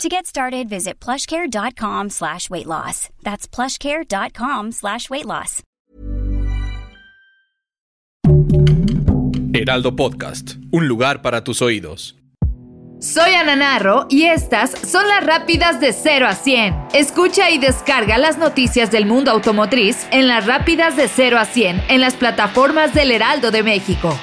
To get started, visit plushcare.com slash weight loss. That's plushcare.com slash weight loss. Heraldo Podcast, un lugar para tus oídos. Soy Ana Narro y estas son las rápidas de 0 a 100. Escucha y descarga las noticias del mundo automotriz en las rápidas de 0 a 100 en las plataformas del Heraldo de México.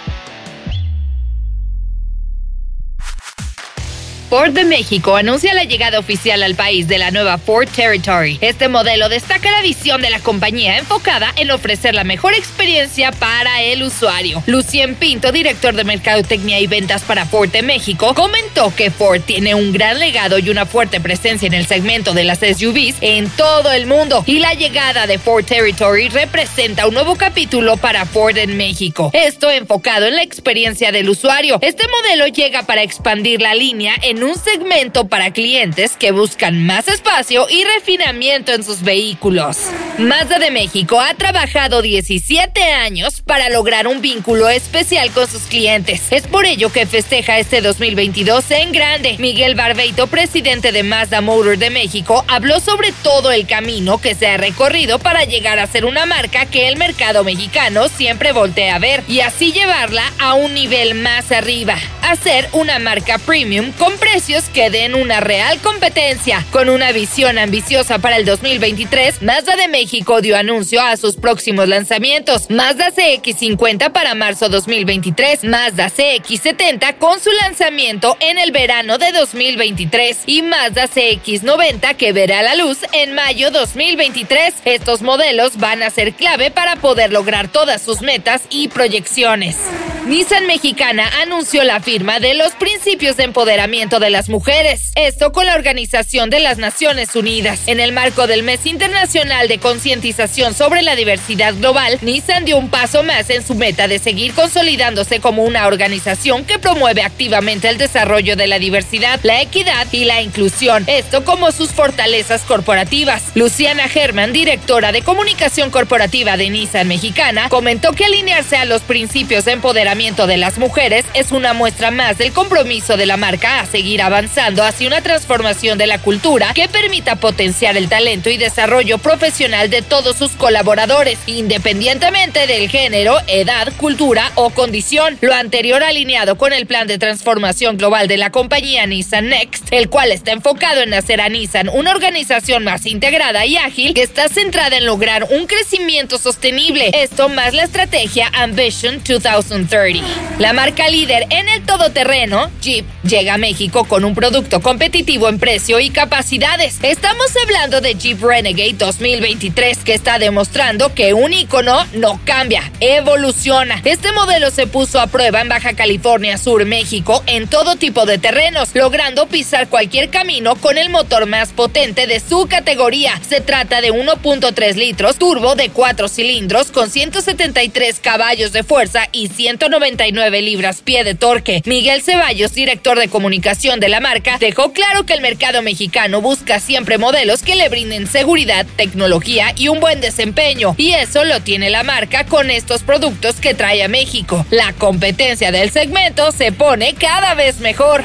Ford de México anuncia la llegada oficial al país de la nueva Ford Territory. Este modelo destaca la visión de la compañía enfocada en ofrecer la mejor experiencia para el usuario. Lucien Pinto, director de Mercadotecnia y Ventas para Ford de México, comentó que Ford tiene un gran legado y una fuerte presencia en el segmento de las SUVs en todo el mundo y la llegada de Ford Territory representa un nuevo capítulo para Ford en México. Esto enfocado en la experiencia del usuario. Este modelo llega para expandir la línea en un segmento para clientes que buscan más espacio y refinamiento en sus vehículos. Mazda de México ha trabajado 17 años para lograr un vínculo especial con sus clientes. Es por ello que festeja este 2022 en grande. Miguel Barbeito, presidente de Mazda Motor de México, habló sobre todo el camino que se ha recorrido para llegar a ser una marca que el mercado mexicano siempre voltea a ver y así llevarla a un nivel más arriba, a ser una marca premium con precios que una real competencia. Con una visión ambiciosa para el 2023, Mazda de México dio anuncio a sus próximos lanzamientos. Mazda CX50 para marzo 2023, Mazda CX70 con su lanzamiento en el verano de 2023 y Mazda CX90 que verá la luz en mayo 2023. Estos modelos van a ser clave para poder lograr todas sus metas y proyecciones. Nissan Mexicana anunció la firma de los principios de empoderamiento de las mujeres. Esto con la Organización de las Naciones Unidas. En el marco del Mes Internacional de Concientización sobre la Diversidad Global, Nissan dio un paso más en su meta de seguir consolidándose como una organización que promueve activamente el desarrollo de la diversidad, la equidad y la inclusión. Esto como sus fortalezas corporativas. Luciana German, directora de comunicación corporativa de Nissan Mexicana, comentó que alinearse a los principios de empoderamiento de las mujeres es una muestra más del compromiso de la marca a seguir avanzando hacia una transformación de la cultura que permita potenciar el talento y desarrollo profesional de todos sus colaboradores, independientemente del género, edad, cultura o condición. Lo anterior alineado con el plan de transformación global de la compañía Nissan Next, el cual está enfocado en hacer a Nissan una organización más integrada y ágil que está centrada en lograr un crecimiento sostenible. Esto más la estrategia Ambition 2030. La marca líder en el todoterreno, Jeep, llega a México con un producto competitivo en precio y capacidades. Estamos hablando de Jeep Renegade 2023, que está demostrando que un icono no cambia, evoluciona. Este modelo se puso a prueba en Baja California Sur, México, en todo tipo de terrenos, logrando pisar cualquier camino con el motor más potente de su categoría. Se trata de 1.3 litros turbo de 4 cilindros con 173 caballos de fuerza y 190 99 libras pie de torque. Miguel Ceballos, director de comunicación de la marca, dejó claro que el mercado mexicano busca siempre modelos que le brinden seguridad, tecnología y un buen desempeño. Y eso lo tiene la marca con estos productos que trae a México. La competencia del segmento se pone cada vez mejor.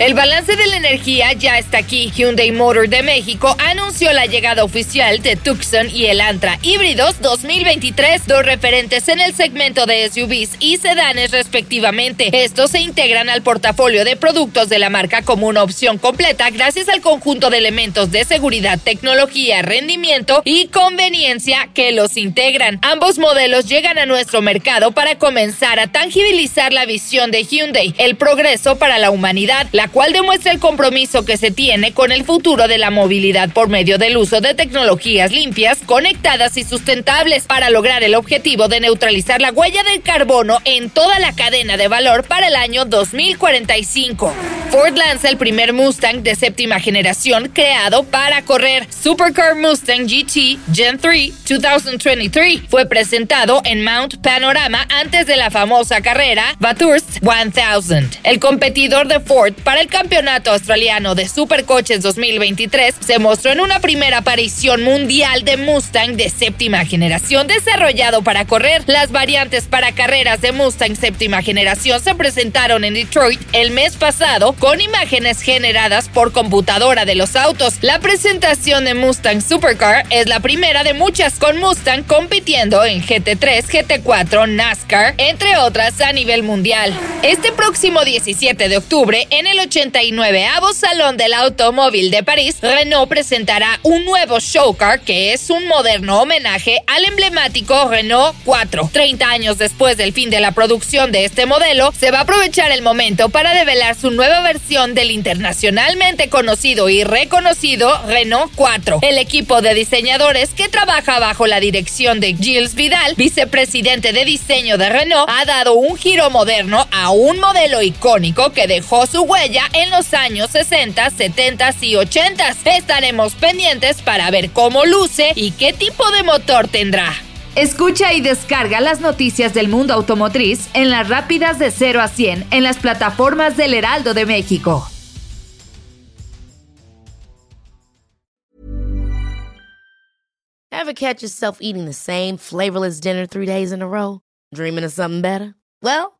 El balance de la energía ya está aquí. Hyundai Motor de México anunció la llegada oficial de Tucson y el Antra híbridos 2023, dos referentes en el segmento de SUVs y sedanes respectivamente. Estos se integran al portafolio de productos de la marca como una opción completa gracias al conjunto de elementos de seguridad, tecnología, rendimiento y conveniencia que los integran. Ambos modelos llegan a nuestro mercado para comenzar a tangibilizar la visión de Hyundai, el progreso para la humanidad, la cual demuestra el compromiso que se tiene con el futuro de la movilidad por medio del uso de tecnologías limpias, conectadas y sustentables para lograr el objetivo de neutralizar la huella del carbono en toda la cadena de valor para el año 2045. Ford lanza el primer Mustang de séptima generación creado para correr. Supercar Mustang GT Gen 3 2023 fue presentado en Mount Panorama antes de la famosa carrera Bathurst 1000. El competidor de Ford para el campeonato australiano de supercoches 2023 se mostró en una primera aparición mundial de Mustang de séptima generación desarrollado para correr. Las variantes para carreras de Mustang séptima generación se presentaron en Detroit el mes pasado con imágenes generadas por computadora de los autos. La presentación de Mustang Supercar es la primera de muchas, con Mustang compitiendo en GT3, GT4, NASCAR, entre otras a nivel mundial. Este próximo 17 de octubre, en el 89 Salón del Automóvil de París, Renault presentará un nuevo showcar que es un moderno homenaje al emblemático Renault 4. 30 años después del fin de la producción de este modelo, se va a aprovechar el momento para develar su nueva versión del internacionalmente conocido y reconocido Renault 4. El equipo de diseñadores que trabaja bajo la dirección de Gilles Vidal, vicepresidente de diseño de Renault, ha dado un giro moderno a un modelo icónico que dejó su huella en los años 60, 70 y 80. Estaremos pendientes para ver cómo luce y qué tipo de motor tendrá. Escucha y descarga las noticias del mundo automotriz en las rápidas de 0 a 100 en las plataformas del Heraldo de México. Ever catch yourself eating the same flavorless dinner three days in a row? Dreaming of something better? Well,